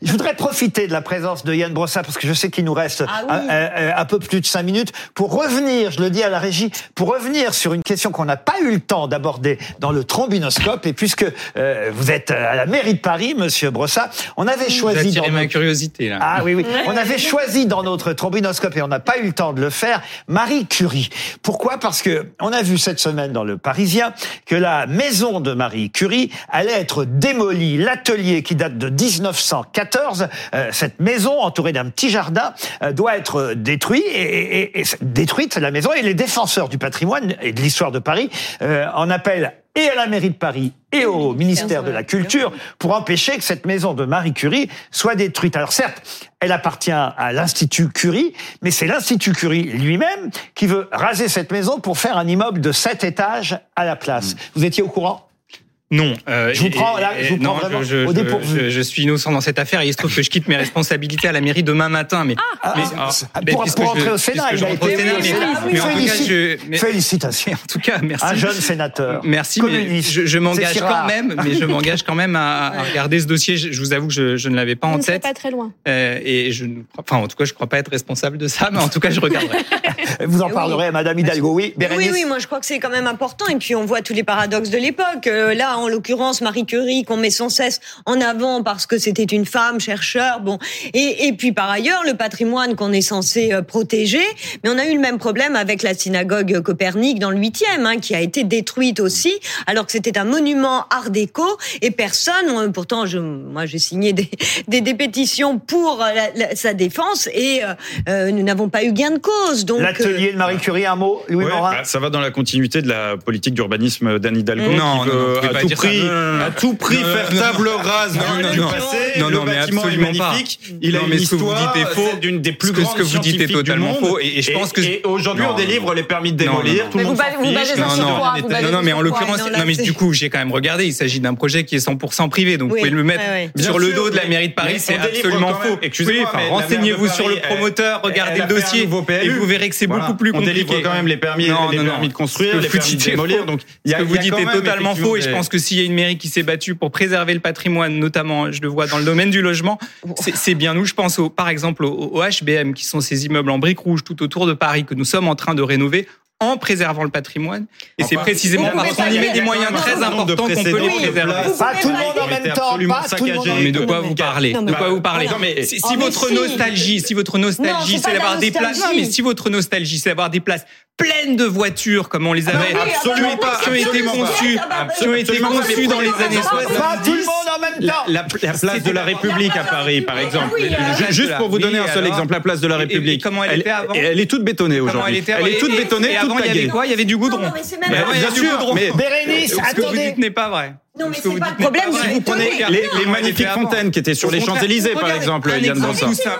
Je voudrais profiter de la présence de Yann Brossat, parce que je sais qu'il nous reste ah un, peu plus de cinq minutes, pour revenir, je le dis à la régie, pour revenir sur une question qu'on n'a pas eu le temps d'aborder dans le trombinoscope. Et puisque euh, vous êtes euh, à la mairie de Paris, monsieur Brossat, on avait choisi... Vous dans notre... curiosité, là. Ah oui, oui. On avait choisi dans notre trombinoscope, et on n'a pas eu le temps de le faire, Marie Curie. Pourquoi? Parce que on a vu cette semaine dans Le Parisien que la maison de Marie Curie allait être démolie. L'atelier qui date de 1900 14, euh, cette maison entourée d'un petit jardin euh, doit être euh, détruite et, et, et, détruite la maison et les défenseurs du patrimoine et de l'histoire de Paris en appellent et à la mairie de Paris et au ministère de la Culture pour empêcher que cette maison de Marie Curie soit détruite. Alors certes, elle appartient à l'Institut Curie, mais c'est l'Institut Curie lui-même qui veut raser cette maison pour faire un immeuble de sept étages à la place. Mm. Vous étiez au courant? Non. euh, Je vous prends, là, je vous prends non, vraiment je, au je- dépourvu. je- je suis innocent dans cette affaire et il se trouve que je quitte mes responsabilités à la mairie demain matin. Mais, Ah, mais, ah, pour- ben, pour puisque entrer au Sénat, il je a été Félicitations. en tout cas, merci. Un jeune sénateur. Merci, mais je, je m'engage quand même, mais je m'engage quand même à, à regarder ce dossier. Je, je vous avoue que je, je ne l'avais pas en ne tête, pas très loin. euh, et je, ne crois- enfin, en tout cas, je crois pas être responsable de ça, mais en tout cas, je regarderai. Vous en parlerez à Madame Hidalgo. Oui, Oui, Bérénice oui, moi je crois que c'est quand même important. Et puis on voit tous les paradoxes de l'époque. Euh, là, en l'occurrence, Marie Curie, qu'on met sans cesse en avant parce que c'était une femme chercheur. Bon, et, et puis par ailleurs, le patrimoine qu'on est censé euh, protéger. Mais on a eu le même problème avec la synagogue Copernic dans le 8e, hein, qui a été détruite aussi, alors que c'était un monument Art déco. Et personne, pourtant, je, moi j'ai signé des, des, des pétitions pour la- la- sa défense et euh, euh, nous n'avons pas eu gain de cause. Donc, euh, L'atelier de Marie Curie, un mot, Louis Ouais, Morin bah, ça va dans la continuité de la politique d'urbanisme d'Anne Hidalgo Non, qui non, veut non, à tout. Prix, Non, non, non. à tout prix faire table rase du, passé. Non, non, mais absolument pas. Il a Non, une histoire, d'une des plus Ce que- ce grandes que vous dites est totalement faux. Et- et je pense que- aujourd'hui on délivre non. les permis de Non, non, démolir. non. Tout le Mais monde Non, sur non, mais en l'occurrence, Non, mais du coup, j'ai quand même regardé. Il s'agit d'un projet qui est 100% privé, donc vous pouvez le mettre sur le dos de la mairie de Paris, c'est on absolument faux. Excusez-moi, renseignez-vous sur le promoteur, regardez le dossier, et vous verrez que c'est beaucoup plus On compliqué. délivre quand même les permis, les permis de construire, les permis de démolir. Donc Ce que vous dites est totalement faux, et je pense que s'il y a une mairie qui s'est battue pour préserver le patrimoine, notamment, je le vois dans le domaine du logement, c'est bien nous. Je pense au, par exemple au, au HBM, qui sont ces immeubles en briques rouges tout autour de Paris que nous sommes en train de rénover en préservant le patrimoine. Et c'est précisément parce qu'on y met des moyens très importants qu'on peut les de préserver. Pas tout le monde en même temps. absolument Pas tout le monde en saccagés. Mais de même quoi temps. vous parlez De quoi vous parlez Si, votre nostalgie, si votre nostalgie, c'est d'avoir des places, mais si votre nostalgie, c'est d'avoir des places pleines de voitures comme on les avait, oui, absolument ah pas, qui ont été absolument conçues, pas. Ah bah qui ont été absolument pas. conçues dans les années pourquoi 60. Pas tout le monde en même La, temps. la- la place de la République à Paris, par exemple. Juste pour vous donner un seul exemple, la place de la Et- et- et République. comment elle était avant elle est toute bétonnée aujourd'hui. elle est toute et- bétonnée, et toute avant, il y avait quoi? Il y avait du goudron. Non, mais c'est même Mais bien sûr, mais- Bérénice, Ce que vous attendez. dites n'est pas vrai. Non, mais c'est pas dites le problème, si vous Prenez les, magnifiques fontaines qui étaient sur les Champs-Élysées, par exemple, Yann.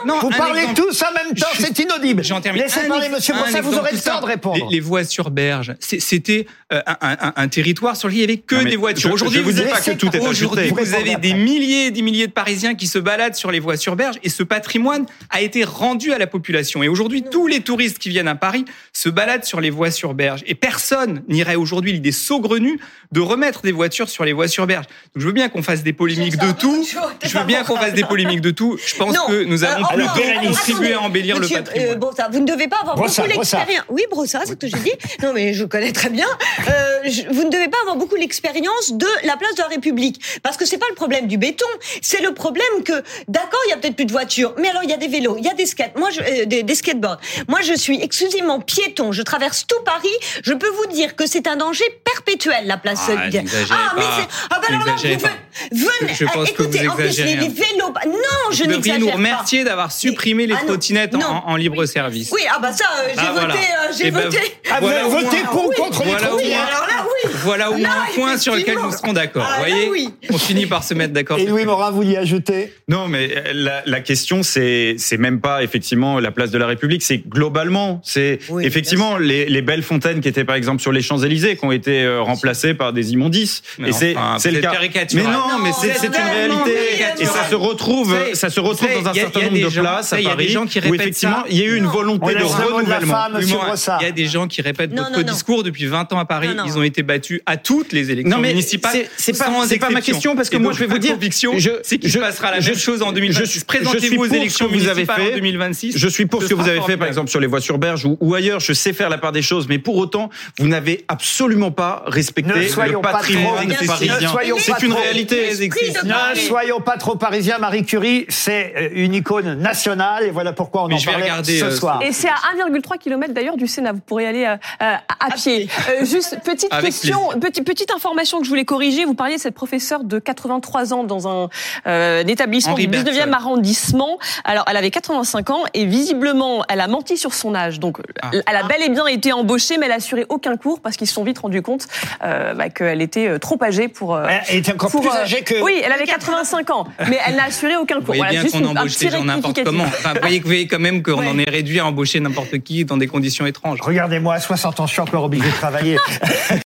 Non, Vous parlez tous en même temps, c'est inaudible. J'en termine. Laissez parler Monsieur un Brossa, vous aurez le temps de répondre. Les, les voies sur berge, c'était euh, un, un- un territoire sur lequel il y avait que des voitures. je- Aujourd'hui, je vous dis avez- pas que tout est Aujourd'hui, vous avez des milliers et des milliers de Parisiens qui se baladent sur les voies sur berge et ce patrimoine a été rendu à la population. Et aujourd'hui, tous les touristes qui viennent à Paris se baladent sur les voies sur berge. Et personne n'irait aujourd'hui l'idée saugrenue de remettre des voitures sur les voies sur berge. Donc, je veux bien qu'on fasse des polémiques de tout. Je veux bien qu'on fasse des polémiques de tout. Je pense Non. que nous avons Euh, plutôt alors, contribué à embellir monsieur, le patrimoine. euh, Brossa, vous ne devez pas avoir Brossa, beaucoup l'expérience. Oui, Brossa, c'est ce que j'ai dit. Non, mais je connais très bien. Euh, je- vous ne devez pas avoir beaucoup l'expérience de la place de la République, parce que c'est pas le problème du béton, c'est le problème que, d'accord, il y a peut-être plus de voitures, mais alors il y a des vélos, il y a des skates, moi, je, euh, des, des skateboards. Moi, je suis exclusivement piéton. Je traverse tout Paris. Je peux vous dire que c'est un danger perpétuel, la place. Ah, n'exagérez ah, mais pas. c'est, ah, bah alors là, vous venez, venez, Je- je pense que vous écoutez, en plus, les, vélos, non, je Vous devriez n'exagère nous pas. remercier d'avoir supprimé les Ah trottinettes en, en libre service. Oui, ah bah ça, euh, j'ai Ah, voté, voilà. euh, j'ai Eh ben, voté. Ah, vous Voilà avez voté pour ou contre les trottinettes Voilà au moins un point sur lequel nous serons d'accord. Ah, Vous là, voyez, oui. on finit par se mettre d'accord. Et Louis Morin, vous y ajoutez Non, mais euh, la, la question, c'est c'est même pas effectivement la place de la République, c'est globalement, c'est Oui, effectivement les, les belles fontaines qui étaient par exemple sur les Champs Élysées, qui ont été euh, remplacées par des immondices. Mais et c'est enfin, c'est le cas. caricatural. Mais non, Non, mais c'est une réalité et ça se retrouve, ça se retrouve dans un certain nombre de places à il y a des Paris gens qui répètent effectivement il y a eu une volonté On de renouvellement. Il y a des gens qui répètent votre discours depuis 20 ans à Paris. Ils ont été battus battu à toutes les élections Non, mais municipales. c'est- pas- ma question, parce que Et moi, donc, je vais vous dire, conviction, je- c'est qu'il passera la je- même chose en je- 2026. je suis Présentez-vous aux pour ce élections que vous avez fait. en 2026. Je suis pour ce que vous avez fait, par exemple, sur les voies sur berge ou, ou ailleurs. Je sais faire la part des choses, mais pour autant, vous n'avez absolument pas respecté le patrimoine trop- parisien. ne soyons pas C'est une trop- réalité. Ne Paris. soyons pas trop parisiens. Marie Curie, c'est euh, une icône nationale et voilà pourquoi on Mais en parlait regarder, ce euh, soir. Et c'est à 1,3 km d'ailleurs du Sénat. Vous pourrez aller euh, à, pied. Juste petite question, petit- petite information que je voulais corriger. Vous parliez de cette professeure de 83 ans dans un, euh, un établissement Henri du 19e Bergson. arrondissement. Alors, elle avait 85 ans et visiblement, elle a menti sur son âge. Donc, Ah. elle a bel et bien été embauchée, mais elle a assuré aucun cours parce qu'ils se sont vite rendus compte euh, bah, qu'elle était euh, trop âgée pour. euh, Elle était encore pour, plus euh, âgée que. Oui, elle avait 85 ans, mais elle n'a assuré aucun Vous cours. voyez Voilà, bien qu'on embauche les gens n'importe comment. Enfin, vous voyez, vous voyez quand même qu'on Ouais. en est réduit à embaucher n'importe qui dans des conditions étranges. Regardez-moi, à 60 ans, je suis encore obligé de travailler.